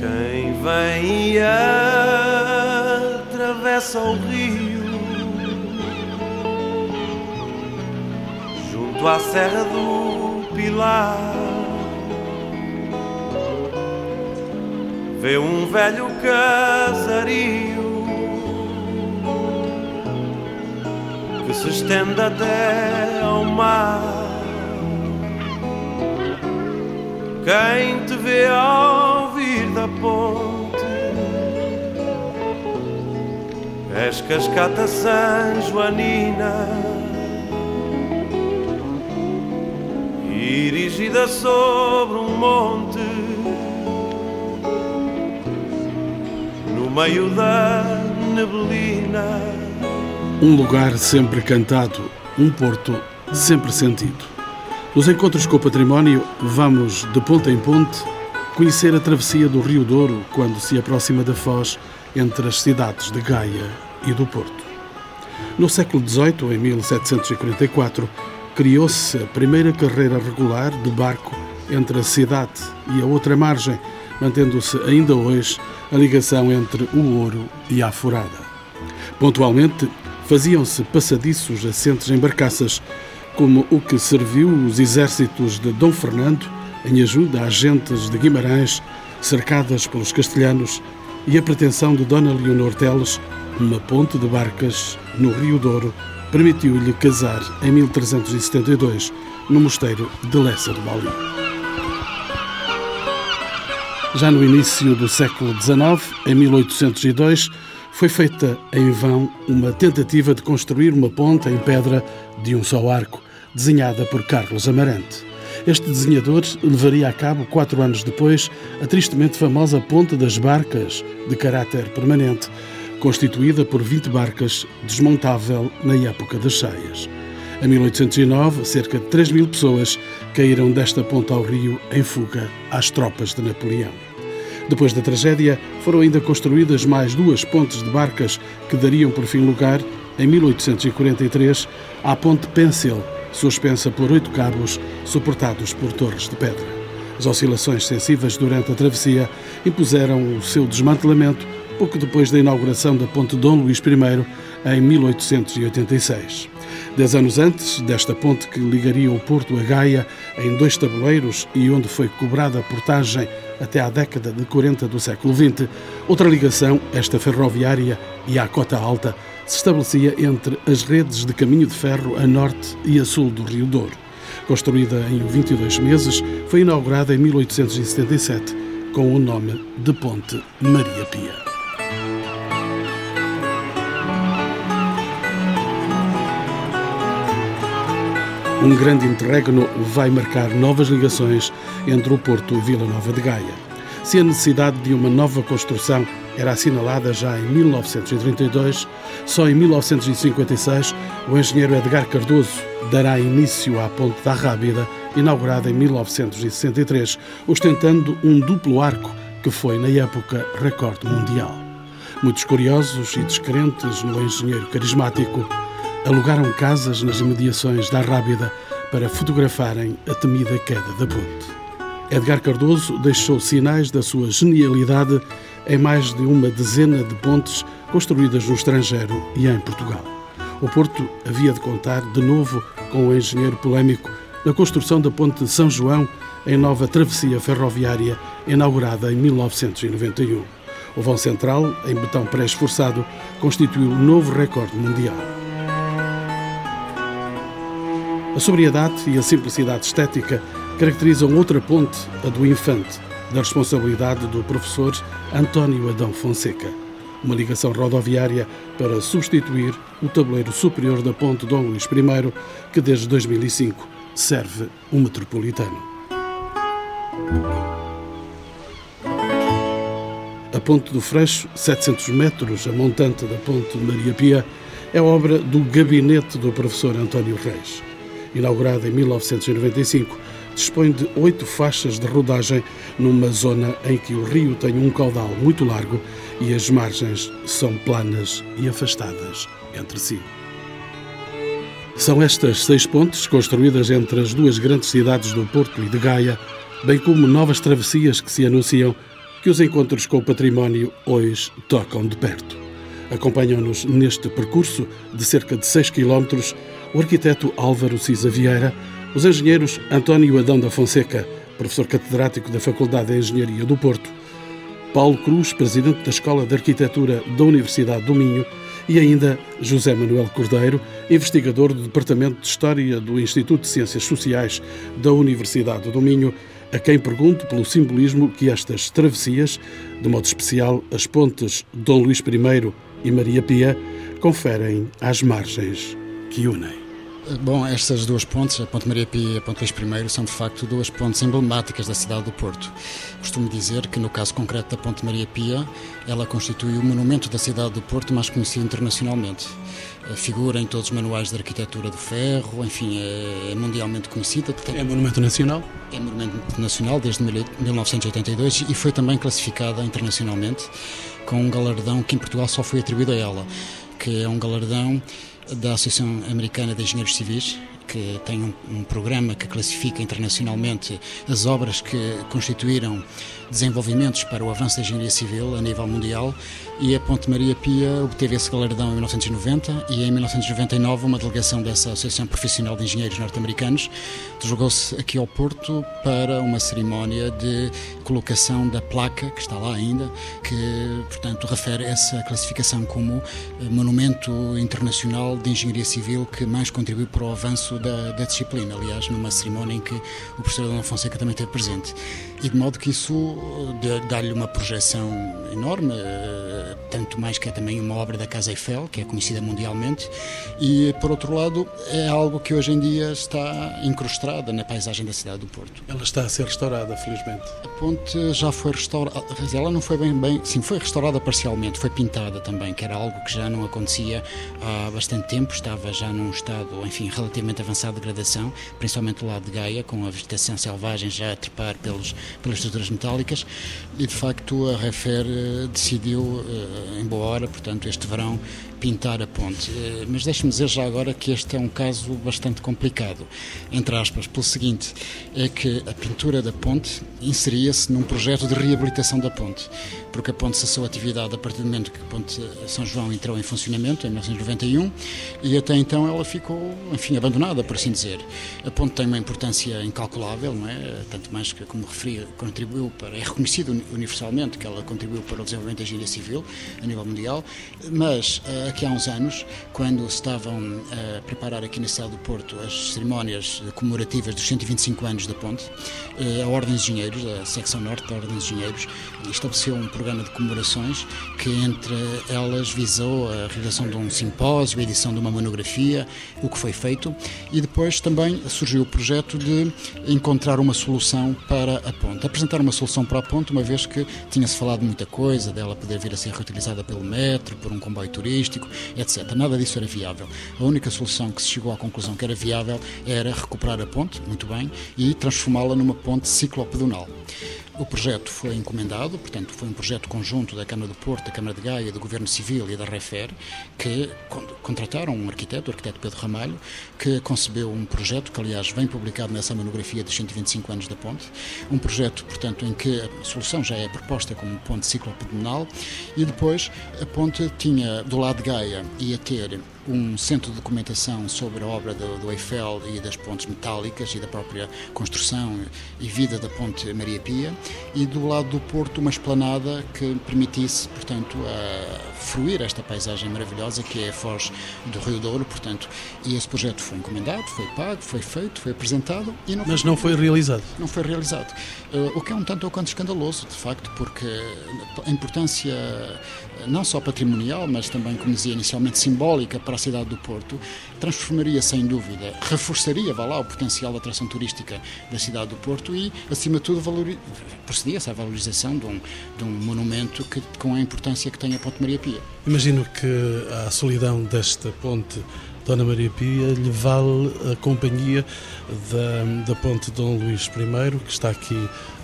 Quem vem e atravessa o rio junto à Serra do Pilar. Vê um velho casario que se estende até ao mar. Quem te vê ao da ponte. És cascata San Joanina Erigida sobre um monte. No meio da neblina. Um lugar sempre cantado, um porto sempre sentido. Nos encontros com o património, vamos de ponta em ponte conhecer a travessia do Rio Douro quando se aproxima da Foz entre as cidades de Gaia e do Porto. No século XVIII, em 1744, criou-se a primeira carreira regular de barco entre a cidade e a outra margem, mantendo-se ainda hoje a ligação entre o Ouro e a Forada. Pontualmente, faziam-se passadiços assentes em barcaças como o que serviu os exércitos de Dom Fernando em ajuda a gentes de Guimarães cercadas pelos castelhanos e a pretensão de Dona Leonor Teles, uma ponte de barcas no Rio Douro, permitiu-lhe casar em 1372 no mosteiro de Lessa de Bauli. Já no início do século XIX, em 1802, foi feita em vão uma tentativa de construir uma ponte em pedra de um só arco, desenhada por Carlos Amarante. Este desenhador levaria a cabo, quatro anos depois, a tristemente famosa Ponte das Barcas, de caráter permanente, constituída por 20 barcas, desmontável na época das cheias. Em 1809, cerca de 3 mil pessoas caíram desta ponta ao rio em fuga às tropas de Napoleão. Depois da tragédia, foram ainda construídas mais duas pontes de barcas que dariam por fim lugar, em 1843, à Ponte Pencil, suspensa por oito cabos suportados por torres de pedra. As oscilações sensíveis durante a travessia impuseram o seu desmantelamento pouco depois da inauguração da Ponte Dom Luís I em 1886. Dez anos antes desta ponte que ligaria o Porto a Gaia em dois tabuleiros e onde foi cobrada a portagem até à década de 40 do século XX, outra ligação, esta ferroviária e à cota alta, se estabelecia entre as redes de caminho de ferro a norte e a sul do Rio Douro. Construída em 22 meses, foi inaugurada em 1877 com o nome de Ponte Maria Pia. Um grande interregno vai marcar novas ligações entre o Porto e Vila Nova de Gaia. Se a necessidade de uma nova construção era assinalada já em 1932, só em 1956 o engenheiro Edgar Cardoso dará início à Ponte da Rábida, inaugurada em 1963, ostentando um duplo arco que foi, na época, recorde mundial. Muitos curiosos e descrentes no engenheiro carismático alugaram casas nas imediações da Rábida para fotografarem a temida queda da ponte. Edgar Cardoso deixou sinais da sua genialidade em mais de uma dezena de pontes construídas no estrangeiro e em Portugal. O Porto havia de contar de novo com o engenheiro polémico na construção da Ponte de São João em nova travessia ferroviária inaugurada em 1991. O vão central, em betão pré-esforçado, constituiu um novo recorde mundial. A sobriedade e a simplicidade estética caracterizam outra ponte, a do Infante, da responsabilidade do professor António Adão Fonseca. Uma ligação rodoviária para substituir o tabuleiro superior da ponte Dom Luís I, que desde 2005 serve o metropolitano. A Ponte do Freixo, 700 metros a montante da Ponte Maria Pia, é obra do gabinete do professor António Reis. Inaugurada em 1995, dispõe de oito faixas de rodagem numa zona em que o rio tem um caudal muito largo e as margens são planas e afastadas entre si. São estas seis pontes, construídas entre as duas grandes cidades do Porto e de Gaia, bem como novas travessias que se anunciam, que os encontros com o património hoje tocam de perto. Acompanham-nos neste percurso de cerca de 6 km o arquiteto Álvaro Cisa Vieira, os engenheiros António Adão da Fonseca, professor catedrático da Faculdade de Engenharia do Porto, Paulo Cruz, presidente da Escola de Arquitetura da Universidade do Minho, e ainda José Manuel Cordeiro, investigador do Departamento de História do Instituto de Ciências Sociais da Universidade do Minho, a quem pergunto pelo simbolismo que estas travessias, de modo especial as pontes Dom Luís I e Maria Pia, conferem às margens que unem. Bom, estas duas pontes, a Ponte Maria Pia e a Ponte Luís I, são de facto duas pontes emblemáticas da cidade do Porto. Costumo dizer que no caso concreto da Ponte Maria Pia, ela constitui o monumento da cidade do Porto mais conhecido internacionalmente. Figura em todos os manuais de arquitetura do ferro, enfim, é, é mundialmente conhecida. É monumento nacional? É monumento nacional desde 1982 e foi também classificada internacionalmente com um galardão que em Portugal só foi atribuído a ela, que é um galardão da Associação Americana de Engenheiros Civis, que tem um, um, programa que classifica internacionalmente as obras que constituíram desenvolvimentos para o avanço da engenharia civil a nível mundial e a Ponte Maria Pia obteve esse galardão em 1990 e em 1999 uma delegação dessa Associação Profissional de Engenheiros Norte-Americanos deslogou-se aqui ao Porto para uma cerimónia de colocação da placa, que está lá ainda, que, portanto, refere essa classificação como monumento internacional de engenharia civil que mais contribuiu para o avanço da, da disciplina, aliás, numa cerimónia em que o professor Adão Fonseca também esteve presente. E de modo que isso dá-lhe uma projeção enorme, eh, tanto mais que é também uma obra da Casa Eiffel, que é conhecida mundialmente, e por outro lado é algo que hoje em dia está incrustada na paisagem da cidade do Porto. Ela está a ser restaurada, felizmente. A ponte já foi restaurada, ela não foi bem, bem, sim, foi restaurada parcialmente, foi pintada também, que era algo que já não acontecia há bastante tempo, estava já num estado, enfim, relativamente avançado de degradação, principalmente do lado de Gaia, com a vegetação selvagem já a trepar pelos, pelas estruturas metálicas, e de facto a Refer eh, decidiu, eh, em boa hora, portanto, este verão, pintar a ponte. Eh, mas deixe-me dizer já agora que este é um caso bastante complicado, entre aspas, pelo seguinte: é que a pintura da ponte inseria-se num projeto de reabilitação da ponte, porque a ponte cessou atividade a partir do momento que a ponte São João entrou em funcionamento, em 1991, e até então ela ficou, enfim, abandonada, por assim dizer. A ponte tem uma importância incalculável, não é? Tanto mais que, como referi, contribuiu para, é reconhecido universalmente que ela contribuiu para o desenvolvimento da engenharia civil a nível mundial, mas eh, aqui há uns anos, quando estavam a preparar aqui na cidade do Porto as cerimónias comemorativas dos 125 anos da ponte, eh, a Ordem dos Engenheiros, a secção norte da Ordem dos Engenheiros, estabeleceu um programa de comemorações que entre elas visou a realização de um simpósio, a edição de uma monografia, o que foi feito, e depois também surgiu o projeto de encontrar uma solução para a ponte, apresentar uma solução para a ponte, uma vez que tinha-se falado muita coisa dela poder vir a ser reutilizada pelo metro, por um comboio turístico, etc. Nada disso era viável. A única solução que se chegou à conclusão que era viável era recuperar a ponte, muito bem, e transformá-la numa ponte ciclopedonal. O projeto foi encomendado, portanto, foi um projeto conjunto da Câmara do Porto, da Câmara de Gaia, do Governo Civil e da Refer, que contrataram um arquiteto, o arquiteto Pedro Ramalho, que concebeu um projeto, que aliás vem publicado nessa monografia dos 125 anos da ponte, um projeto, portanto, em que a solução já é proposta como ponte ciclopedonal e depois a ponte tinha, do lado de Gaia, ia ter um centro de documentação sobre a obra do, do, Eiffel e das pontes metálicas e da própria construção e vida da ponte Maria Pia e do lado do Porto uma esplanada que permitisse, portanto, a fruir esta paisagem maravilhosa que é a Foz do Rio Douro, portanto, e esse projeto foi encomendado, foi pago, foi feito, foi apresentado e não Mas foi, não foi realizado. Não foi realizado. Uh, o que é um tanto ou quanto escandaloso, de facto, porque a importância não só patrimonial, mas também, como dizia inicialmente, simbólica para a cidade do Porto, transformaria sem dúvida, reforçaria, vá lá, o potencial de atração turística da cidade do Porto e, acima de tudo, procedia-se à valorização de um, de um monumento que, com a importância que tem a Ponte Maria Pia. Imagino que a solidão desta ponte Dona Maria Pia lhe vale a companhia da, da ponte Dom Luís I, que está aqui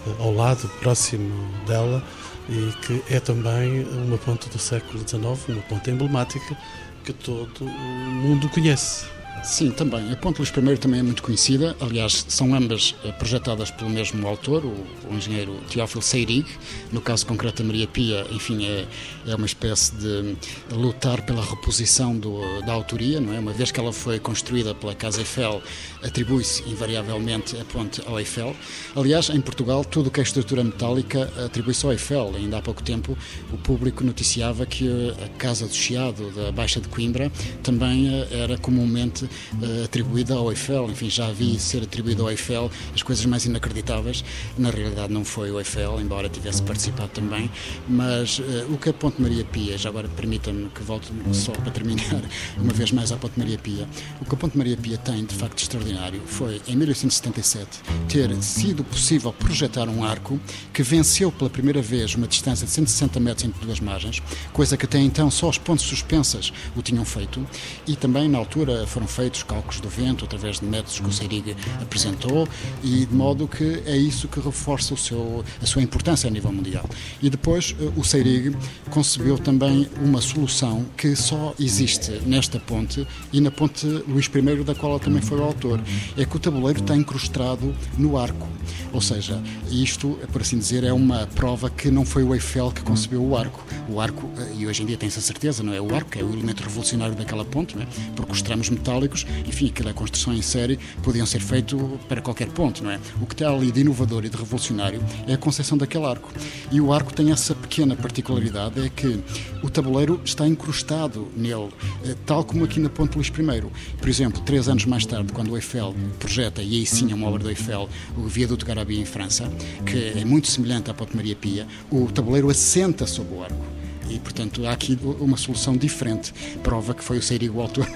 eh, ao lado, próximo dela, e que é também uma ponte do século XIX, uma ponte emblemática que todo o mundo conhece. Sim, também. A Ponte Luís I também é muito conhecida. Aliás, são ambas eh, projetadas pelo mesmo autor, o, o engenheiro Teófilo Seirig. No caso concreto da Maria Pia, enfim, é, é uma espécie de lutar pela reposição do, da autoria, não é? Uma vez que ela foi construída pela Casa Eiffel, atribui-se invariavelmente a ponte ao Eiffel. Aliás, em Portugal, tudo o que é estrutura metálica atribui-se ao Eiffel. Ainda há pouco tempo, o público noticiava que a Casa do Chiado da Baixa de Coimbra também eh, era comumente uh, atribuída ao Eiffel. Enfim, já vi ser atribuído ao Eiffel as coisas mais inacreditáveis. Na realidade, não foi o Eiffel, embora tivesse participado também. Mas uh, o que a Ponte Maria Pia, já agora permitam-me que volte só para terminar uma vez mais à Ponte Maria Pia. O que a Ponte Maria Pia tem, de facto, extraordinário foi, em 1877, ter sido possível projetar um arco que venceu pela primeira vez uma distância de 160 metros entre duas margens, coisa que até então só as pontes suspensas o tinham feito, e também na altura foram feitos cálculos do vento através de métodos que o Seirig apresentou e de modo que é isso que reforça o seu, a sua importância a nível mundial. E depois eh, o Seirig concebeu também uma solução que só existe nesta ponte e na ponte Luís I, da qual também foi o autor, é que o tabuleiro está incrustado no arco. Ou seja, isto, por assim dizer, é uma prova que não foi o Eiffel que concebeu o arco. O arco, eh, e hoje em dia tem-se a certeza, não é? O arco é o elemento revolucionário daquela ponte, não é? porque os tramos metálicos enfim, aquela construção em série, podiam ser feito para qualquer ponto, não é? O que está ali de inovador e de revolucionário é a concepção daquele arco. E o arco tem essa pequena particularidade, é que o tabuleiro está incrustado nele, eh, tal como aqui na Ponte Luís I. Por exemplo, três anos mais tarde, quando o Eiffel projeta, e aí sim é uma obra do Eiffel, o Viaduto Garabia em França, que é muito semelhante à Ponte Maria Pia, o tabuleiro assenta sobre o arco e, portanto, há aqui uma solução diferente. Prova que foi o Seirigo o autor.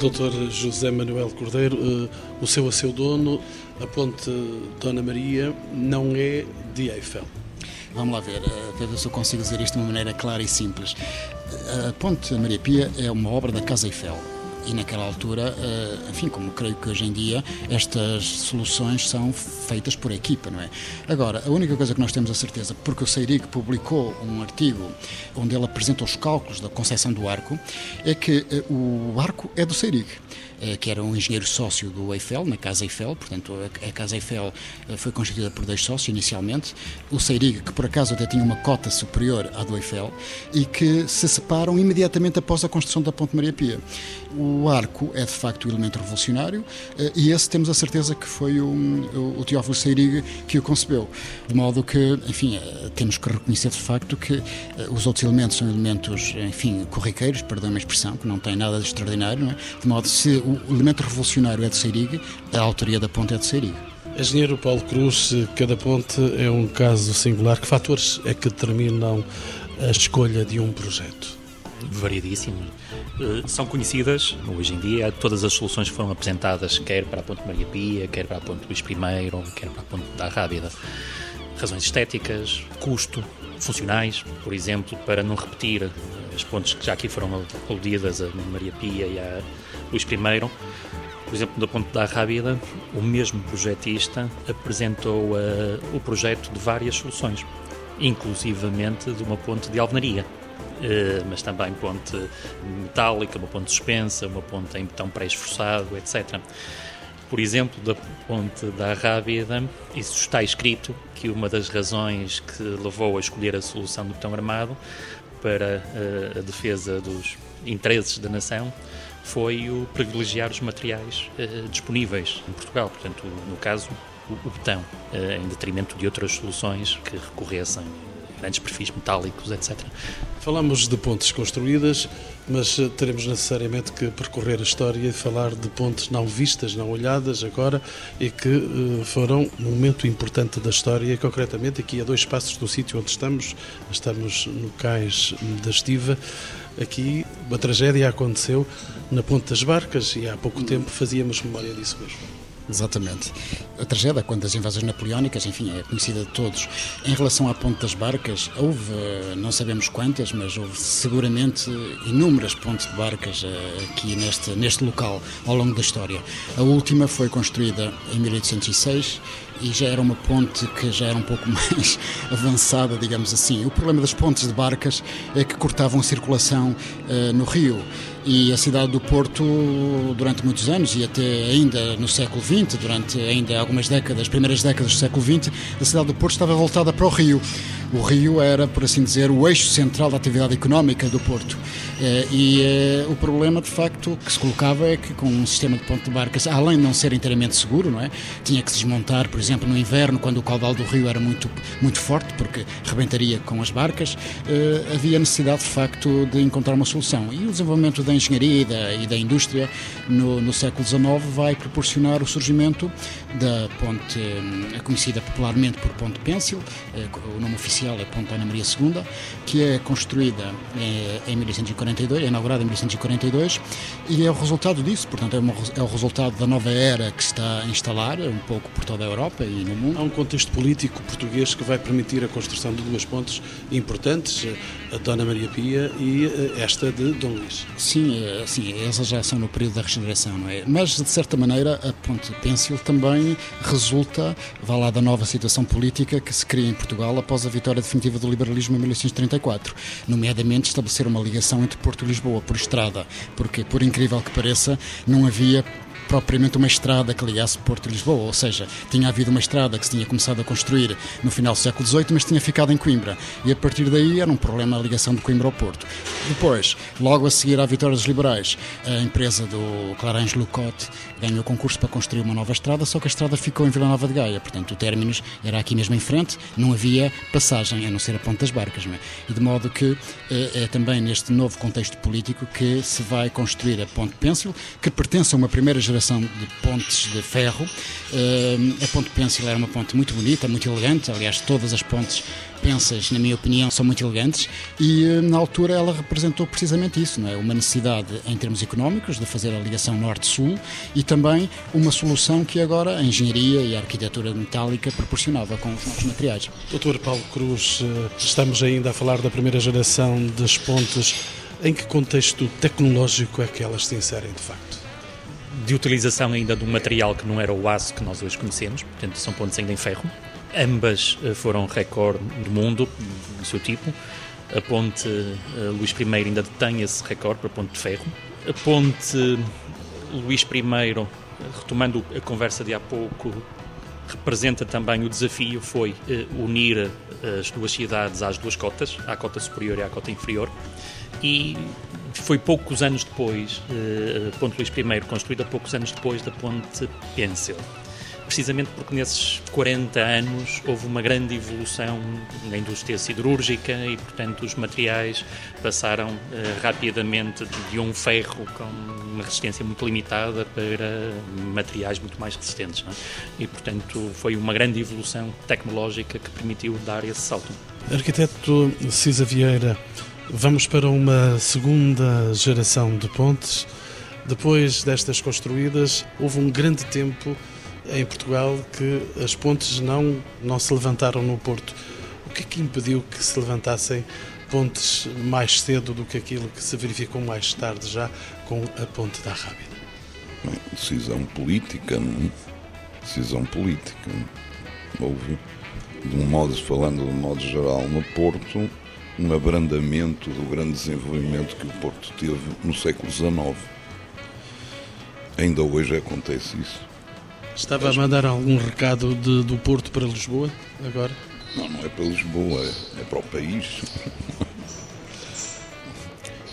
Doutor José Manuel Cordeiro, eh, o seu a seu dono, a ponte Dona Maria, não é de Eiffel. Vamos lá ver, eh, para ver se eu consigo dizer isto de uma maneira clara e simples. A Ponte Maria Pia é uma obra da Casa Eiffel e naquela altura, eh, enfim, como creio que hoje em dia, estas soluções são feitas por equipa, não é? Agora, a única coisa que nós temos a certeza, porque o Seirig publicou um artigo onde ele apresenta os cálculos da concepção do arco, é que eh, o arco é do Seirig. Eh, que era um engenheiro sócio do Eiffel, na Casa Eiffel, portanto a Casa Eiffel foi constituída por dois sócios inicialmente, o Seirig, que por acaso até tinha uma cota superior à do Eiffel, e que se separam imediatamente após a construção da Ponte Maria Pia. O arco é de facto o elemento revolucionário eh, e esse temos a certeza que foi o, o Teófilo Seirig que o concebeu. De modo que, enfim, temos que reconhecer de facto que os outros elementos são elementos, enfim, corriqueiros, perdão a expressão, que não têm nada de extraordinário, é? de modo que se o elemento revolucionário é de Seirig, a autoria da ponte é de Seirig. Engenheiro Paulo Cruz, cada ponte é um caso singular. Que fatores é que determinam a escolha de um projeto? Variedíssimos. Eh, são conhecidas, hoje em dia, todas as soluções foram apresentadas, quer para a Ponte Maria Pia, quer para a Ponte Luís I, quer para a Ponte da Rábida. Razões estéticas, custo, funcionais, por exemplo, para não repetir as pontes que já aqui foram aludidas, a Maria Pia e a Luís I, por exemplo, da Ponte da Rábida, o mesmo projetista apresentou uh, o projeto de várias soluções, inclusivamente de uma ponte de alvenaria. Uh, mas também ponte metálica, uma ponte suspensa, uma ponte em betão pré-esforçado, etc. Por exemplo, da ponte da Rábida, isso está escrito que uma das razões que levou a escolher a solução do betão armado para uh, a defesa dos interesses da nação foi o privilegiar os materiais uh, disponíveis em Portugal, portanto, no caso, o, betão, em detrimento de outras soluções que recorressem grandes perfis metálicos, etc. Falamos de pontes construídas, mas eh, teremos necessariamente que percorrer a história e falar de pontes não vistas, não olhadas agora e que uh, foram um momento importante da história, concretamente aqui a dois passos do sítio onde estamos, estamos no cais da Estiva. Aqui uma tragédia aconteceu na Ponte das Barcas e há pouco tempo fazíamos memória disso mesmo. Exatamente. A tragédia, quando as invasões napoleónicas, enfim, é conhecida de todos. Em relação à Ponte das Barcas, houve, não sabemos quantas, mas houve seguramente inúmeras pontes de barcas eh, aqui neste, neste local ao longo da história. A última foi construída em 1806 e já era uma ponte que já era um pouco mais avançada, digamos assim. O problema das pontes de barcas é que cortavam a circulação uh, no rio e a cidade do Porto durante muitos anos e até ainda no século XX, durante ainda algumas décadas, primeiras décadas do século XX, a cidade do Porto estava voltada para o rio. O rio era, por assim dizer, o eixo central da atividade económica do Porto. Eh, e eh, o problema, de facto, que se colocava é que com um sistema de ponte de barcas, além de não ser inteiramente seguro, não é? tinha que se desmontar, por exemplo, no inverno, quando o caudal do rio era muito, muito forte, porque rebentaria com as barcas, eh, havia necessidade, de facto, de encontrar uma solução. E o desenvolvimento da engenharia e da, e da indústria no, no século XIX vai proporcionar o surgimento da ponte, conhecida popularmente por Ponte Pêncil, o nome oficial oficial é Ponte Ana Maria II, que é construída é, em 1842, é inaugurada em 1842, e é o resultado disso, portanto, é, uma, é o resultado da nova era que se está a instalar um pouco por toda a Europa e no mundo. Há um contexto político português que vai permitir a construção de duas pontes importantes, a Dona Maria Pia e eh, esta de Dom Luís. Sim, é, sim, essas já são no período da regeneração, não é? Mas, de certa maneira, a Ponte Pêncil também resulta, vá lá, da nova situação política que se cria em Portugal após a vitória definitiva do liberalismo em 1834, nomeadamente estabelecer uma ligação entre Porto e Lisboa por estrada, porque, por incrível que pareça, não havia propriamente uma estrada que ligasse Porto e Lisboa, ou seja, tinha havido uma estrada que se tinha começado a construir no final do século XVIII, mas tinha ficado em Coimbra, e a partir daí era um problema a ligação de Coimbra ao Porto. Depois, logo a seguir à vitória dos liberais, a empresa do Clarange Lucote ganhou o concurso para construir uma nova estrada, só que a estrada ficou em Vila Nova de Gaia, portanto o términos era aqui mesmo em frente, não havia passagem, a não ser a ponta das barcas, não é? E de modo que é, é também neste novo contexto político que se vai construir a Ponte Pêncil, que pertence a uma primeira geração de pontes de ferro. Uh, a ponte Pencil era uma ponte muito bonita, muito elegante, aliás, todas as pontes pensas, na minha opinião, são muito elegantes e uh, na altura ela representou precisamente isso, não é? Uma necessidade em termos económicos de fazer a ligação norte-sul e também uma solução que agora a engenharia e a arquitetura metálica proporcionava com os novos materiais. Doutor Paulo Cruz, eh, estamos ainda a falar da primeira geração das pontes. Em que contexto tecnológico é que elas se inserem de facto? De utilização ainda de um material que não era o aço que nós hoje conhecemos, portanto são pontes ainda em ferro. Ambas eh, foram recorde do mundo, do seu tipo. A ponte eh, Luís I ainda detém esse recorde para ponte de ferro. A ponte Luís I, retomando a conversa de há pouco, representa também o desafio foi eh, unir as duas cidades às duas cotas, à cota superior e à cota inferior. E foi poucos anos depois, uh, Ponte Luís I, construída poucos anos depois da Ponte Pencil. Precisamente porque nesses 40 anos houve uma grande evolução na indústria siderúrgica e, portanto, os materiais passaram uh, rapidamente de um ferro com uma resistência muito limitada para materiais muito mais resistentes. É? E, portanto, foi uma grande evolução tecnológica que permitiu dar esse salto. Arquiteto Cisa Vieira, Vamos para uma segunda geração de pontes. Depois destas construídas, houve um grande tempo em Portugal que as pontes não, não se levantaram no Porto. O que é que impediu que se levantassem pontes mais cedo do que aquilo que se verificou mais tarde já com a ponte da Rábida? Bem, decisão política, não? É? decisão política. Houve, de um modo, falando de um modo geral, no Porto, um abrandamento do grande desenvolvimento que o Porto teve no século XIX. Ainda hoje acontece isso. Estava a mandar algum recado de, do Porto para Lisboa agora? Não, não é para Lisboa, é, é para o país.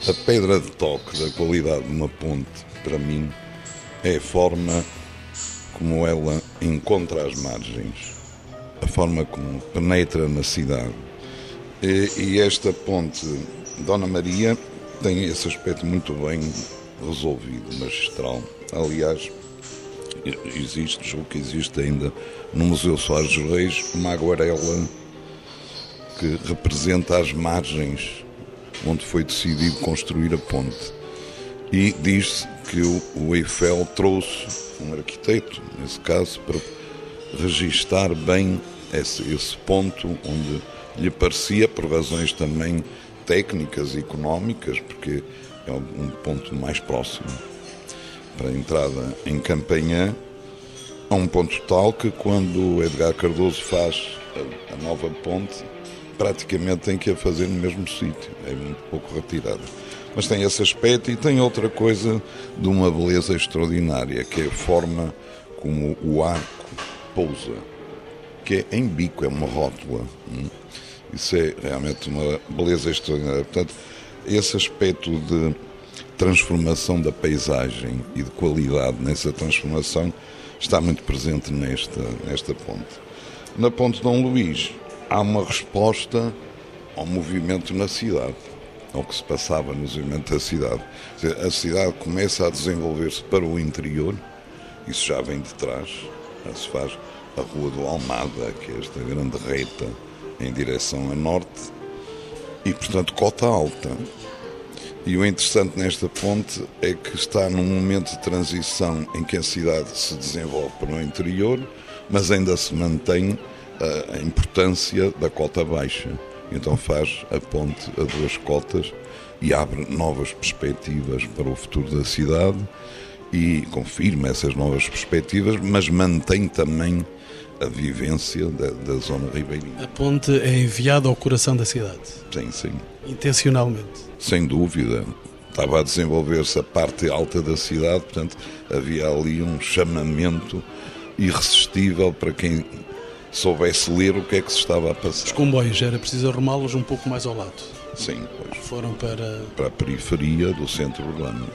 a pedra de toque da qualidade de uma ponte, para mim, é a forma como ela encontra as margens, a forma como penetra na cidade e, esta ponte Dona Maria tem esse aspecto muito bem resolvido, magistral. Aliás, existe, julgo que existe ainda no Museu Soares dos Reis, uma aguarela que representa as margens onde foi decidido construir a ponte. E diz-se que o, o Eiffel trouxe um arquiteto, nesse caso, para registar bem esse, esse ponto onde lhe parecia, por razões também técnicas e económicas, porque é um ponto mais próximo para a entrada em Campanhã, a um ponto tal que quando Edgar Cardoso faz a, a nova ponte, praticamente tem que a fazer no mesmo sítio, é muito pouco retirada. Mas tem esse aspecto e tem outra coisa de uma beleza extraordinária, que é a forma como o arco pousa, que é em bico, é uma rótula. Hum? Isso é realmente uma beleza extraordinária. Portanto, esse aspecto de transformação da paisagem e de qualidade nessa transformação está muito presente nesta, nesta ponte. Na ponte Dom Luís há uma resposta ao movimento na cidade, ao que se passava no movimento da cidade. A cidade começa a desenvolver-se para o interior, isso já vem de trás, já se faz a Rua do Almada, que é esta grande reta em direção a norte, e portanto cota alta. E o interessante nesta ponte é que está num momento de transição em que a cidade se desenvolve para o interior, mas ainda se mantém a importância da cota baixa. Então faz a ponte a duas cotas e abre novas perspectivas para o futuro da cidade e confirma essas novas perspectivas, mas mantém também a vivência da, da zona ribeirinha. A ponte é enviada ao coração da cidade? Sim, sim. Intencionalmente? Sem dúvida. Estava a desenvolver-se a parte alta da cidade, portanto havia ali um chamamento irresistível para quem soubesse ler o que é que se estava a passar. Os comboios, era preciso arrumá-los um pouco mais ao lado? Sim, pois. Foram para... Para a periferia do centro urbano.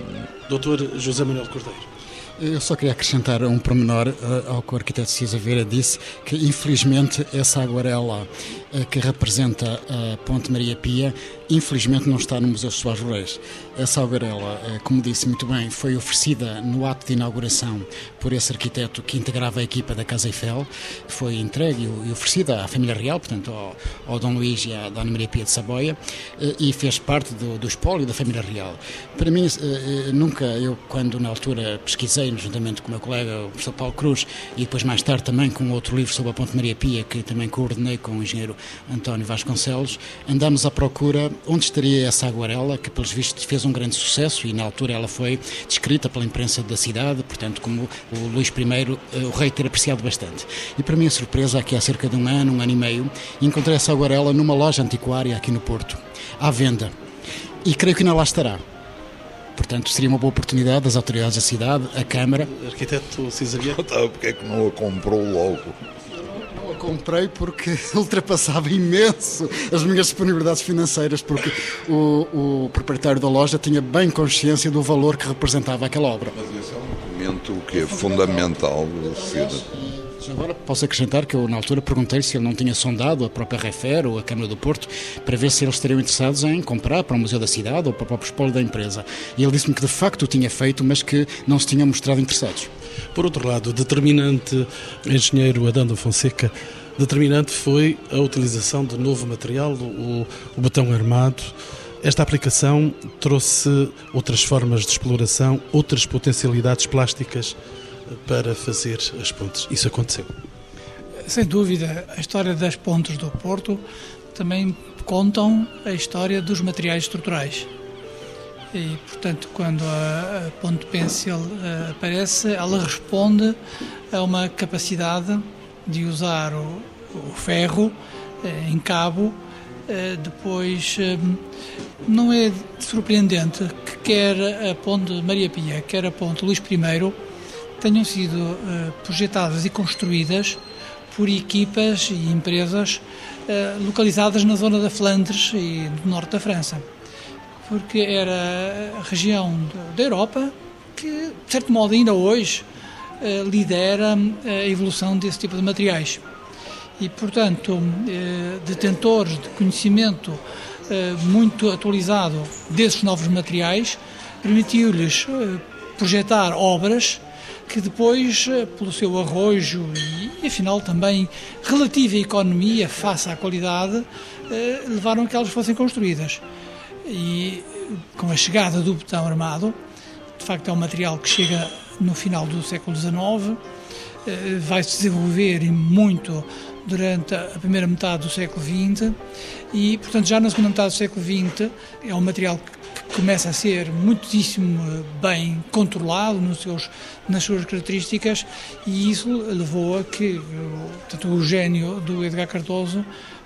Doutor José Manuel Cordeiro. Eu só queria acrescentar um pormenor uh, ao que o arquiteto Cisa Vera disse, que infelizmente essa aguarela uh, que representa a Ponte Maria Pia, infelizmente não está no Museu Soares Rurais. Essa aguarela, uh, como disse muito bem, foi oferecida no ato de inauguração por esse arquiteto que integrava a equipa da Casa Eiffel, foi entregue e oferecida à família real, portanto ao, ao Dom Luís e à Dona Maria Pia de Saboia, e fez parte do, do espólio da família real. Para mim, nunca, eu quando na altura pesquisei juntamente com o meu colega, o professor Paulo Cruz, e depois mais tarde também com outro livro sobre a Ponte Maria Pia, que também coordenei com o engenheiro António Vasconcelos, andamos à procura onde estaria essa aguarela, que pelos vistos fez um grande sucesso e na altura ela foi descrita pela imprensa da cidade, portanto, como o Luís I, eh, o rei, ter apreciado bastante. E para mim a surpresa, aqui há cerca de um ano, um ano e meio, encontrei essa aguarela numa loja antiquária aqui no Porto, à venda. E creio que ainda lá estará. Portanto, seria uma boa oportunidade das autoridades da cidade, a Câmara. Arquiteto Cisaria. Porque é que não a comprou logo? Comprei porque ultrapassava imenso as minhas disponibilidades financeiras, porque o, o proprietário da loja tinha bem consciência do valor que representava aquela obra. Mas esse é um documento que é fundamental. Agora posso acrescentar que eu, na altura, perguntei se ele não tinha sondado a própria Refer ou a Câmara do Porto para ver se eles estariam interessados em comprar para o Museu da Cidade ou para o próprio espólio da empresa. E ele disse-me que de facto o tinha feito, mas que não se tinham mostrado interessados. Por outro lado, determinante engenheiro Adão Fonseca, determinante foi a utilização de novo material, o, o armado. Esta aplicação trouxe outras formas de exploração, outras potencialidades plásticas para fazer as pontes. Isso aconteceu. Sem dúvida, a história das pontes do Porto também contam a história dos materiais estruturais. E, portanto, quando a, a ponte Pencil uh, aparece, ela responde a uma capacidade de usar o, o ferro uh, em cabo. Uh, depois, não é surpreendente que quer a ponte Maria Pia, quer a ponte Luís I, tenham sido uh, projetadas e construídas por equipas e empresas uh, localizadas na zona da Flandres e do norte da França, porque era a região da Europa que, de certo modo, ainda hoje uh, lidera a evolução desse tipo de materiais. E, portanto, detentores de conhecimento muito atualizado desses novos materiais permitiu-lhes projetar obras que depois, eh, pelo seu arrojo e, afinal, também relativa economia face à qualidade, eh, levaram a que elas fossem construídas. E com a chegada do botão armado, de facto é um material que chega no final do século XIX, vai se desenvolver muito durante a primeira metade do século XX e, portanto, já na segunda metade do século XX é um material começa a ser muitíssimo bem controlado nos seus, nas suas características e isso levou a que portanto, o gênio do Edgar Cardoso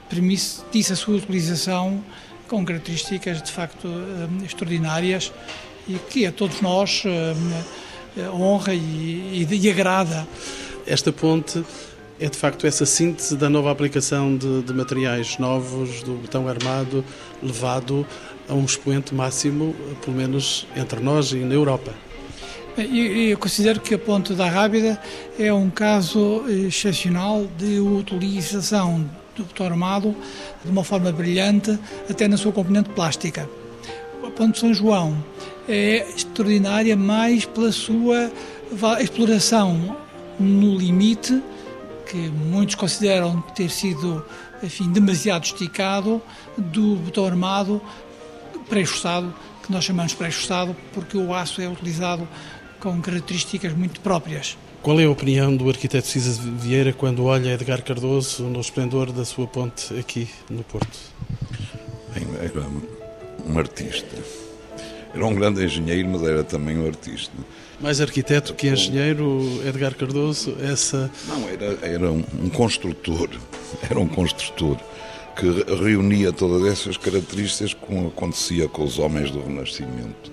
permitisse a sua utilização com características de facto eh, extraordinárias e que a todos nós eh, eh, honra e, e, e agrada. Esta ponte é de facto essa síntese da nova aplicação de, de, materiais novos, do botão armado, levado a um expoente máximo, pelo menos entre nós e na Europa. Eu considero que a Ponte da Rábida é um caso excepcional de utilização do botão armado de uma forma brilhante, até na sua componente plástica. A Ponte de São João é extraordinária mais pela sua exploração no limite que muitos consideram ter sido enfim, demasiado esticado, do botão armado pré-esforçado, que nós chamamos pré-esforçado, porque o aço é utilizado com características muito próprias. Qual é a opinião do arquiteto Cisa Vieira quando olha Edgar Cardoso no esplendor da sua ponte aqui no Porto? Bem, era um artista. Era um grande engenheiro, mas era também um artista. Mais arquiteto que engenheiro, Edgar Cardoso, essa... Não, era, era um, um construtor, era um construtor que reunia todas essas características como acontecia com os homens do Renascimento,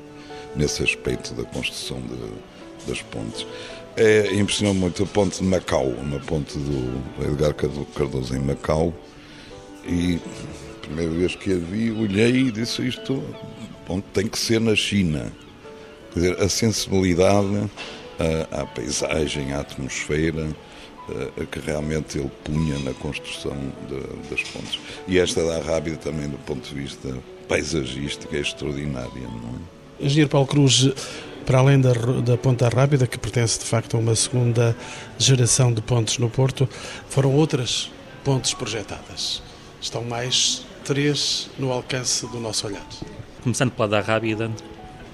nesse aspecto da construção de, das pontes. É, impressionou muito a ponte de Macau, uma ponte do Edgar Cardoso em Macau, e a primeira vez que a vi, olhei e disse isto ponte tem que ser na China Quer dizer, a sensibilidade à, à paisagem, à atmosfera, a, que realmente ele punha na construção de, das pontes. E esta da Rábida também, do ponto de vista paisagístico, é extraordinária. Não é? Engenheiro Paulo Cruz, para além da, da Ponta Rábida, que pertence de facto a uma segunda geração de pontes no Porto, foram outras pontes projetadas. Estão mais três no alcance do nosso olhar. Começando pela da Rábida,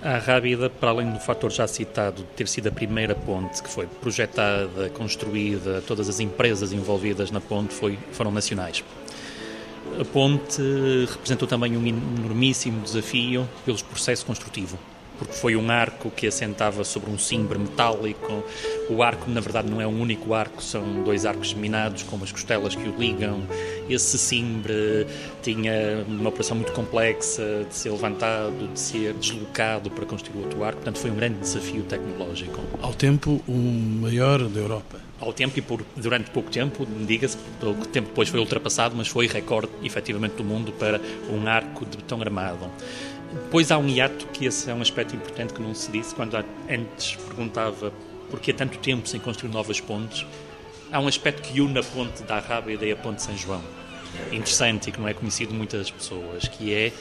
a Rábida, para além do fator já citado de ter sido a primeira ponte que foi projetada, construída, todas as empresas envolvidas na ponte foi, foram nacionais. A ponte representou também um enormíssimo desafio pelo processo construtivo porque foi um arco que assentava sobre um cimbre metálico. O arco, na verdade, não é um único arco, são dois arcos geminados com umas costelas que o ligam. Esse cimbre tinha uma operação muito complexa de ser levantado, de ser deslocado para construir outro arco, portanto, foi um grande desafio tecnológico. Ao tempo, o maior da Europa ao tempo e por, durante pouco tempo, diga-se, pouco tempo depois foi ultrapassado, mas foi recorde efetivamente do mundo para um arco de betão armado. Depois há um hiato, que esse é um aspecto importante que não se disse, quando antes perguntava por que há tanto tempo sem construir novas pontes, há um aspecto que une a ponte da Rábida e a ponte de São João. Interessante e que não é conhecido muitas pessoas, que é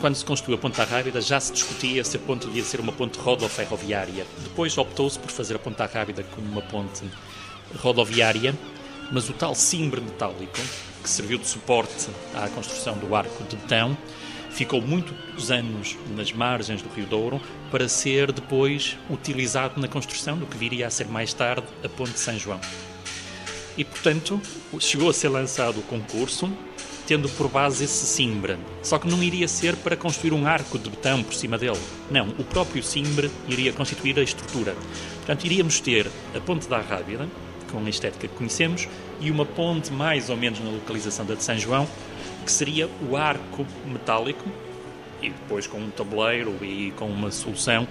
quando se construiu a Ponte da Rábida já se discutia se a ponte devia ser uma ponte rodoferroviária. Depois optou-se por fazer a Ponte da Rábida como uma ponte rodoviária, mas o tal cimbre metálico, que serviu de suporte à construção do arco de betão, ficou muitos anos nas margens do Rio Douro para ser depois utilizado na construção do que viria a ser mais tarde a Ponte de São João. E, portanto, chegou a ser lançado o concurso tendo por base esse cimbre. Só que não iria ser para construir um arco de betão por cima dele. Não, o próprio cimbre iria constituir a estrutura. Portanto, iríamos ter a Ponte da Rábida, com a estética que conhecemos, e uma ponte mais ou menos na localização da de São João, que seria o arco metálico, e depois com um tabuleiro e com uma solução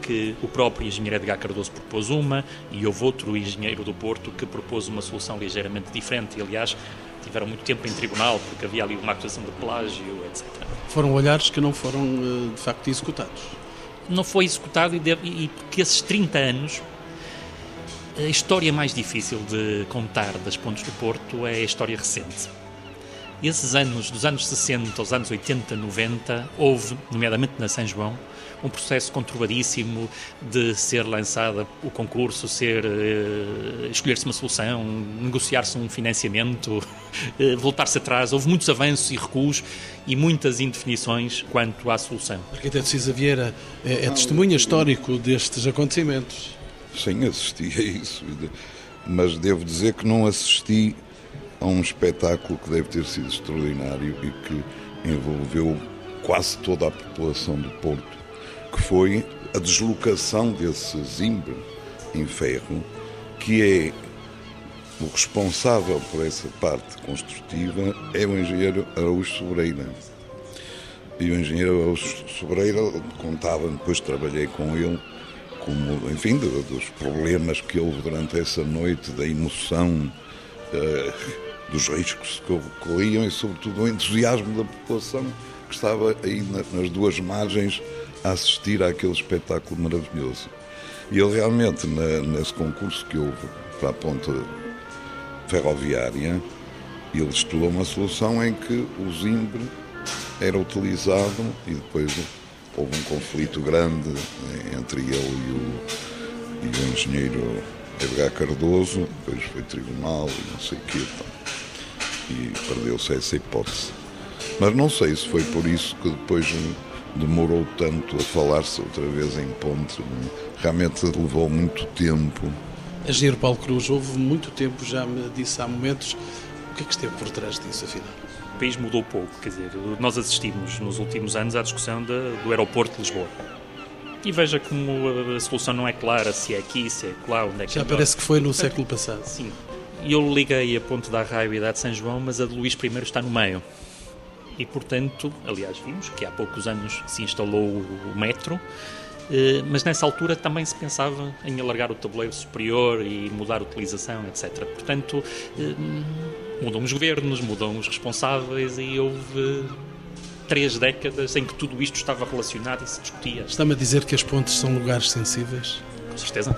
que o próprio engenheiro Edgar Cardoso propôs uma e houve outro engenheiro do Porto que propôs uma solução ligeiramente diferente e aliás tiveram muito tempo em tribunal porque havia ali uma acusação de plágio, etc. Foram olhares que não foram eh, de facto executados. Não foi executado e, deve, e porque esses 30 anos a história mais difícil de contar das pontes do Porto é a história recente esses anos, dos anos 60 aos anos 80, 90, houve, nomeadamente na São João, um processo conturbadíssimo de ser lançada o concurso, ser uh, escolher-se uma solução, negociar-se um financiamento, uh, voltar-se atrás. Houve muitos avanços e recuos e muitas indefinições quanto à solução. Arquiteto Cisa Vieira é, é testemunha histórico destes acontecimentos. Sim, assisti a isso, mas devo dizer que não assisti a um espetáculo que deve ter sido extraordinário e que envolveu quase toda a população do Porto que foi a deslocação desse zimbre em ferro, que é o responsável por essa parte construtiva é o engenheiro Araújo Sobreira. E o engenheiro Araújo Sobreira contava, depois trabalhei com ele, como, enfim, dos problemas que houve durante essa noite, da emoção, uh, dos riscos que ocorriam e, sobretudo, o entusiasmo da população que estava aí nas duas margens a assistir àquele espetáculo maravilhoso. E ele realmente, na, nesse concurso que houve para a ponta ferroviária, ele estudou uma solução em que o zimbre era utilizado e depois houve um conflito grande entre ele e o, e o engenheiro Edgar Cardoso, depois foi tribunal e não sei o quê, então, e perdeu-se essa hipótese. Mas não sei se foi por isso que depois demorou tanto a falar-se outra vez em ponte. Realmente levou muito tempo. Agir Paulo Cruz, houve muito tempo, já me disse há momentos, o que é que esteve por trás disso, afinal? O país mudou pouco, quer dizer, nós assistimos nos últimos anos à discussão de, do aeroporto de Lisboa. E veja como a solução não é clara, se é aqui, se é lá, onde é que Já é parece que foi no século passado. Sim. E eu liguei a ponte da Arraio e da de São João, mas a de Luís I está no meio e, portanto, aliás, vimos que há poucos anos se instalou o metro, eh, mas nessa altura também se pensava em alargar o tabuleiro superior e mudar a utilização, etc. Portanto, eh, mudam os governos, mudam os responsáveis e houve três décadas em que tudo isto estava relacionado e se discutia. Está-me a dizer que as pontes são lugares sensíveis? Com certeza.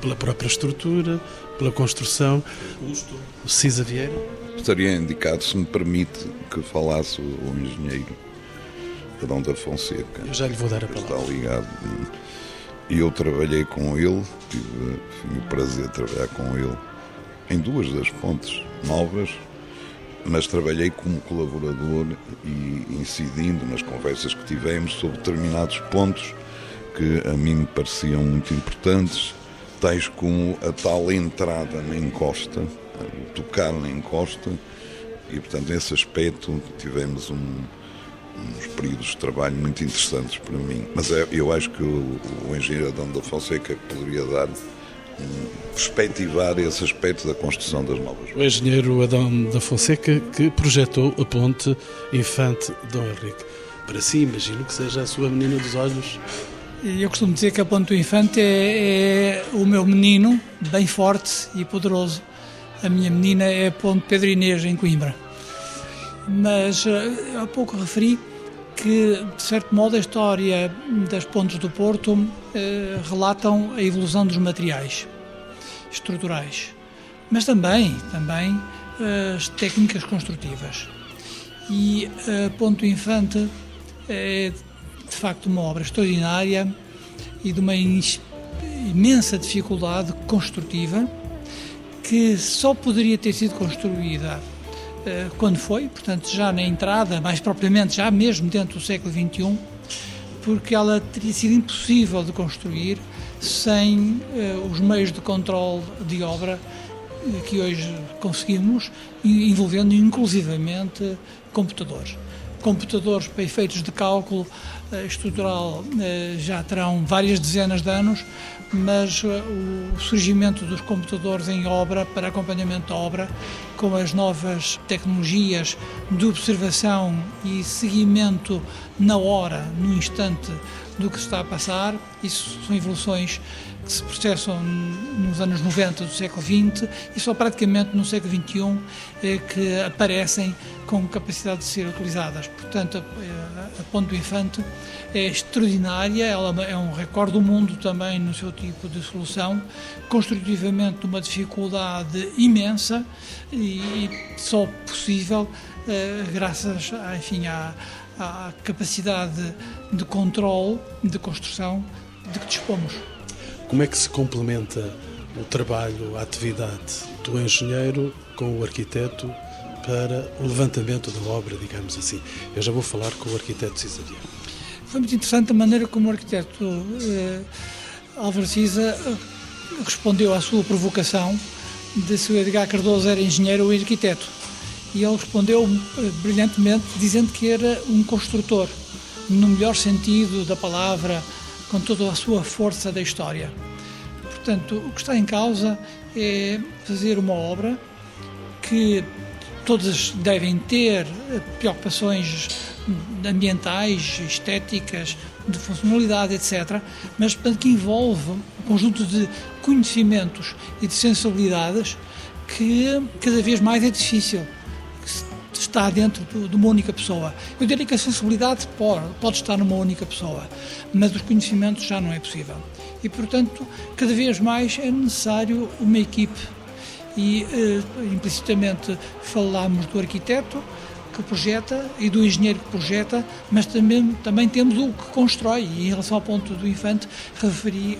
Pela própria estrutura, pela construção. Pelo custo. O Cisa Vieira? Estaria indicado, se me permite, que falasse o engenheiro Adão da Fonseca. Eu já lhe vou dar a palavra. Está ligado. E eu trabalhei com ele, tive o prazer de trabalhar com ele em duas das pontes novas, mas trabalhei como colaborador e incidindo nas conversas que tivemos sobre determinados pontos que a mim me pareciam muito importantes, tais como a tal entrada na encosta, tocar na encosta, e portanto nesse aspecto tivemos um, uns períodos de trabalho muito interessantes para mim. Mas é, eu acho que o, o engenheiro Adão da Fonseca poderia dar perspectivar esse aspecto da construção das novas. O engenheiro Adão da Fonseca que projetou a ponte Infante Dom Henrique. Para si, imagino que seja a sua menina dos olhos. Eu costumo dizer que a ponte do Infante é, é o meu menino, bem forte e poderoso. A minha menina é a ponte Pedro Inês, em Coimbra. Mas eh, há pouco referi que, de certo modo, a história das pontes do Porto eh, relatam a evolução dos materiais estruturais, mas também, também eh, as técnicas construtivas. E a Ponto Infante é, de facto, uma obra extraordinária e de uma imensa dificuldade construtiva que só poderia ter sido construída quando foi, portanto, já na entrada, mais propriamente, já mesmo dentro do século XXI, porque ela teria sido impossível de construir sem uh, os meios de controle de obra uh, que hoje conseguimos, envolvendo inclusivamente computadores. Computadores para efeitos de cálculo estrutural já terão várias dezenas de anos, mas uh, o surgimento dos computadores em obra para acompanhamento da obra, com as novas tecnologias de observação e seguimento na hora, no instante do que se está a passar, isso são evoluções que se processam nos anos 90 do século XX e só praticamente no século XXI é que aparecem com capacidade de ser utilizadas. Portanto, a, a Ponto do Infante é extraordinária, ela é um recorde do mundo também no seu tipo de solução, construtivamente uma dificuldade imensa e, e só possível graças, enfim, à, à capacidade de controle, de construção de que dispomos. Como é que se complementa o trabalho, a atividade do engenheiro com o arquiteto para o levantamento da obra, digamos assim? Eu já vou falar com o arquiteto Cisaria. Foi muito interessante a maneira como o arquiteto eh, Álvaro Cisa respondeu à sua provocação de se o Edgar Cardoso era engenheiro ou arquiteto. E ele respondeu eh, brilhantemente dizendo que era um construtor, no melhor sentido da palavra, com toda a sua força da história. Portanto, o que está em causa é fazer uma obra que todas devem ter preocupações ambientais, estéticas, de funcionalidade, etc., mas que envolve um conjunto de conhecimentos e de sensibilidades que cada vez mais é difícil estar dentro de uma única pessoa. Eu diria que a sensibilidade pode, pode estar numa única pessoa, mas os conhecimentos já não é possível. E, portanto, cada vez mais é necessário uma equipe. E, eh, implicitamente, falamos do arquiteto, que projeta e do engenheiro que projeta, mas também, também temos o que constrói. E em relação ao ponto do Infante, referi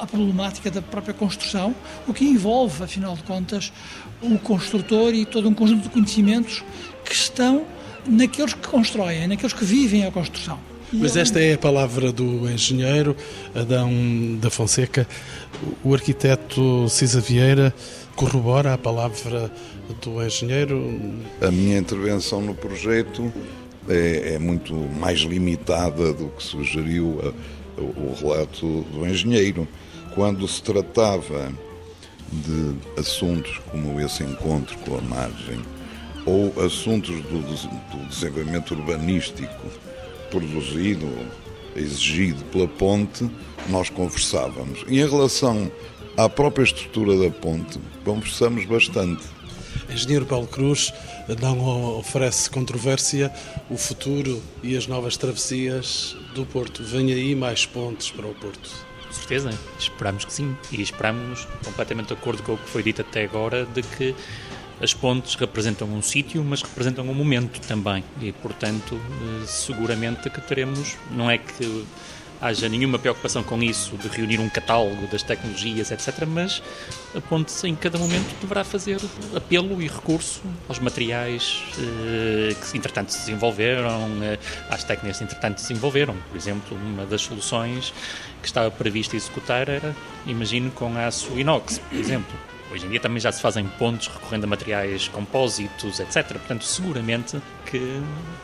a problemática da própria construção, o que envolve, afinal de contas, o construtor e todo um conjunto de conhecimentos que estão naqueles que constroem, naqueles que vivem a construção. Mas esta é a palavra do engenheiro Adão da Fonseca. O arquiteto Cisa Vieira corrobora a palavra do engenheiro? A minha intervenção no projeto é, é muito mais limitada do que sugeriu a, o relato do engenheiro. Quando se tratava de assuntos como esse encontro com a margem, ou assuntos do, do desenvolvimento urbanístico produzido, exigido pela ponte, nós conversávamos. E em relação à própria estrutura da ponte, conversamos bastante. Engenheiro Paulo Cruz não oferece controvérsia o futuro e as novas travessias do Porto. Vem aí mais pontes para o Porto. Com certeza, esperamos que sim. E esperamos, completamente de acordo com o que foi dito até agora, de que as pontes representam um sítio, mas representam um momento também. E, portanto, eh, seguramente que teremos, não é que haja nenhuma preocupação com isso, de reunir um catálogo das tecnologias, etc., mas a ponte em cada momento deverá fazer apelo e recurso aos materiais eh, que entretanto se desenvolveram, eh, às técnicas que entretanto se desenvolveram. Por exemplo, uma das soluções que estava prevista executar era, imagino, com aço inox, por exemplo Hoje em dia também já se fazem pontos recorrendo a materiais compósitos, etc. Portanto, seguramente que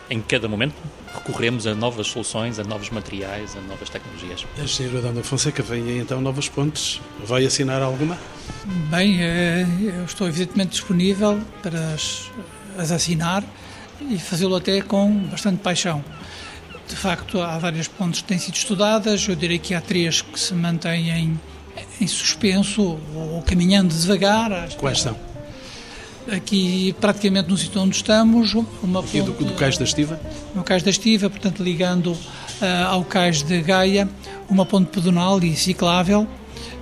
em cada momento recorremos a novas soluções, a novos materiais, a novas tecnologias. A engenheira Adão Fonseca vem aí então novos pontos. Vai assinar alguma? Bem, eh, eu estou evidentemente disponível para as, as assinar e fazê-lo até com bastante paixão. De facto, há várias pontes que têm sido estudadas, eu direi que há três que se mantêm em suspenso ou caminhando devagar. Quais são? Aqui, praticamente no sítio onde estamos, uma ponte... do, do Cais da Estiva? No Cais da Estiva, portanto, ligando uh, ao Cais de Gaia, uma ponte pedonal e ciclável,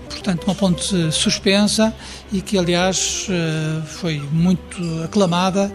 portanto, uma ponte suspensa e que, aliás, uh, foi muito aclamada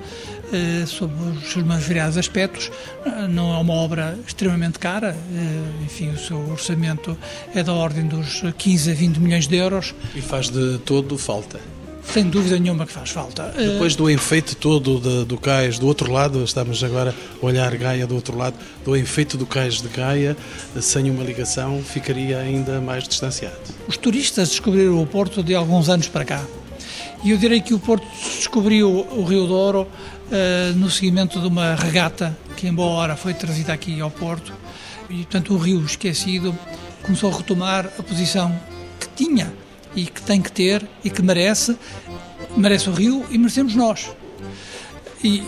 eh, sob os seus mais variados aspectos. Eh, não é uma obra extremamente cara, eh, enfim, o seu orçamento é da ordem dos 15 a 20 milhões de euros. E faz de todo falta? Sem dúvida nenhuma que faz falta. Depois do enfeite todo de, do cais do outro lado, estamos agora a olhar Gaia do outro lado, do enfeite do cais de Gaia, sem uma ligação, ficaria ainda mais distanciado. Os turistas descobriram o Porto de alguns anos para cá. E eu direi que o Porto descobriu o Rio Douro uh, no seguimento de uma regata que, embora foi trazida aqui ao Porto, e portanto o Rio esquecido começou a retomar a posição que tinha e que tem que ter e que merece, merece o Rio e merecemos nós. E,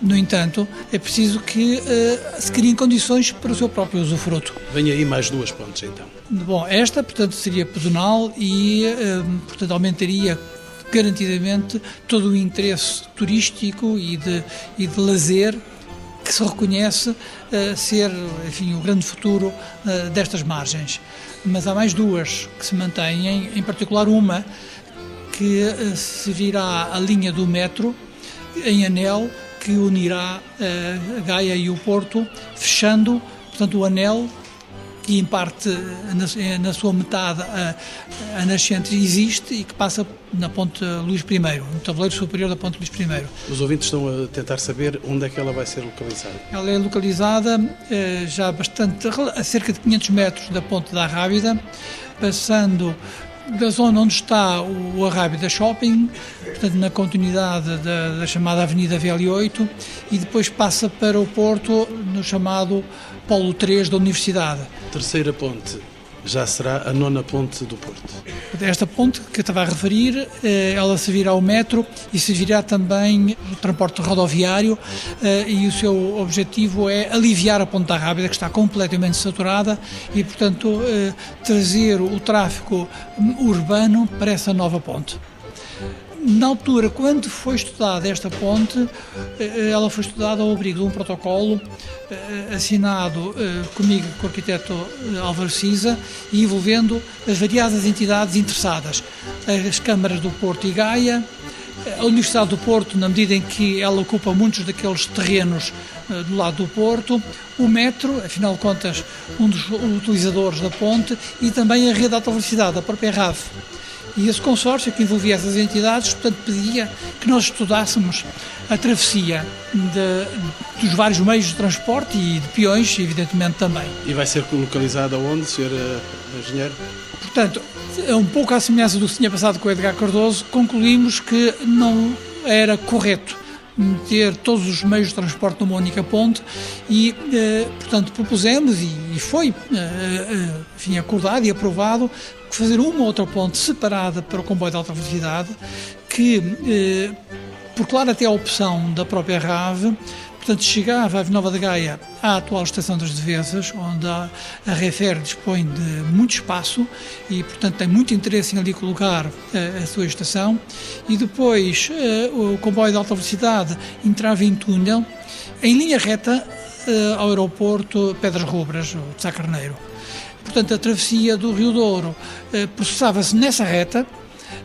no entanto, é preciso que uh, se criem condições para o seu próprio usufruto. Vem aí mais duas pontes, então. Bom, esta, portanto, seria pedonal e, uh, portanto, aumentaria garantidamente todo o interesse turístico e de, e de lazer que se reconhece uh, ser, enfim, o grande futuro uh, destas margens. Mas há mais duas que se mantêm, em particular uma que uh, se virá a linha do metro em anel que unirá a Gaia e o Porto, fechando, portanto, o anel que em parte, na, na sua metade, a, a, nascente existe e que passa na ponte Luís I, no tabuleiro superior da ponte Luís I. Os ouvintes estão a tentar saber onde é que ela vai ser localizada. Ela é localizada eh, já bastante, a cerca de 500 metros da ponte da Rábida, passando da zona onde está o Arrábida Shopping, portanto na continuidade da, da chamada Avenida VL8, e depois passa para o Porto no chamado Polo 3 da Universidade. Terceira ponte, já será a nona ponte do Porto. Esta ponte que eu estava a referir, eh, ela servirá ao metro e servirá também o transporte rodoviário eh, e o seu objetivo é aliviar a ponte da Rábida, que está completamente saturada e, portanto, eh, trazer o tráfego urbano para essa nova ponte na altura, quando foi estudada esta ponte, eh, ela foi estudada ao abrigo de um protocolo eh, assinado eh, comigo, com o arquiteto Álvaro Cisa, e envolvendo as variadas entidades interessadas, as câmaras do Porto e Gaia, a Universidade do Porto, na medida em que ela ocupa muitos daqueles terrenos do lado do Porto, o metro, afinal de contas, um dos utilizadores da ponte, e também a rede de alta velocidade, a própria RAV. E esse consórcio que envolvia essas entidades, portanto, pedia que nós estudássemos a travessia de, dos vários meios de transporte e de peões, evidentemente, também. E vai ser localizada onde, Sr. Eh, engenheiro? Portanto, é um pouco à semelhança do que tinha passado com o Edgar Cardoso, concluímos que não era correto ter todos os meios de transporte numa única ponte e, eh, portanto, propusemos e, foi eh, enfim, acordado e aprovado fazer uma outra ponte separada para o comboio de alta velocidade que, por claro até a opção da própria RAV, Portanto, chegava a Nova de Gaia à atual Estação das Devesas, onde a, a Refer dispõe de muito espaço e, portanto, tem muito interesse em ali colocar a, a sua estação. E depois uh, o comboio de alta velocidade entrava em túnel, em linha reta uh, ao aeroporto Pedras Rubras, de Sá Carneiro. Portanto, a travessia do Rio Douro processava-se nessa reta,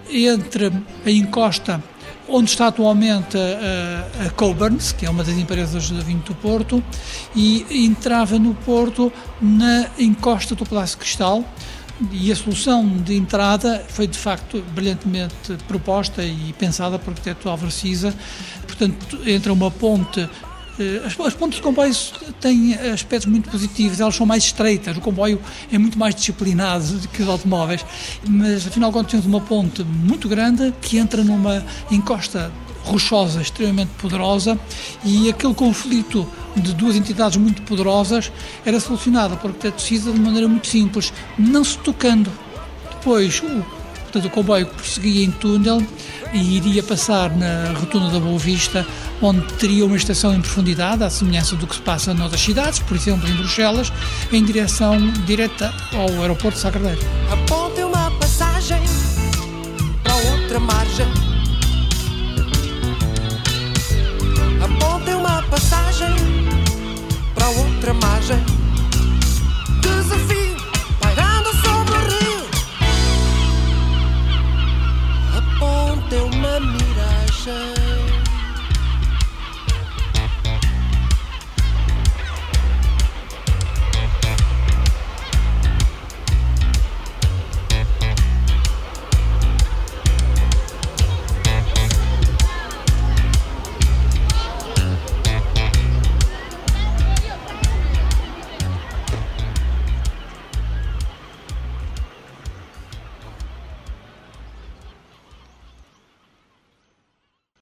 entre a encosta onde está atualmente a, a Coburns, que é uma das empresas da vinho do Porto, e entrava no Porto na encosta do Palácio Cristal, e a solução de entrada foi de facto brilhantemente proposta e pensada por arquiteto Álvaro. Portanto, entra uma ponte as, as pontes de comboio têm aspectos muito positivos, elas são mais estreitas, o comboio é muito mais disciplinado do que os automóveis, mas afinal quando temos uma ponte muito grande que entra numa encosta rochosa, extremamente poderosa, e aquele conflito de duas entidades muito poderosas era solucionado por arquiteto Cisa de maneira muito simples, não se tocando. Depois, o, portanto, o comboio prosseguia em túnel e iria passar na rotunda da Boa Vista, onde teria uma estação em profundidade, à semelhança do que se passa noutras cidades, por exemplo em Bruxelas, em direção direta ao aeroporto de Sacardeiro. Aponte uma passagem para outra margem. Aponte uma passagem Nation.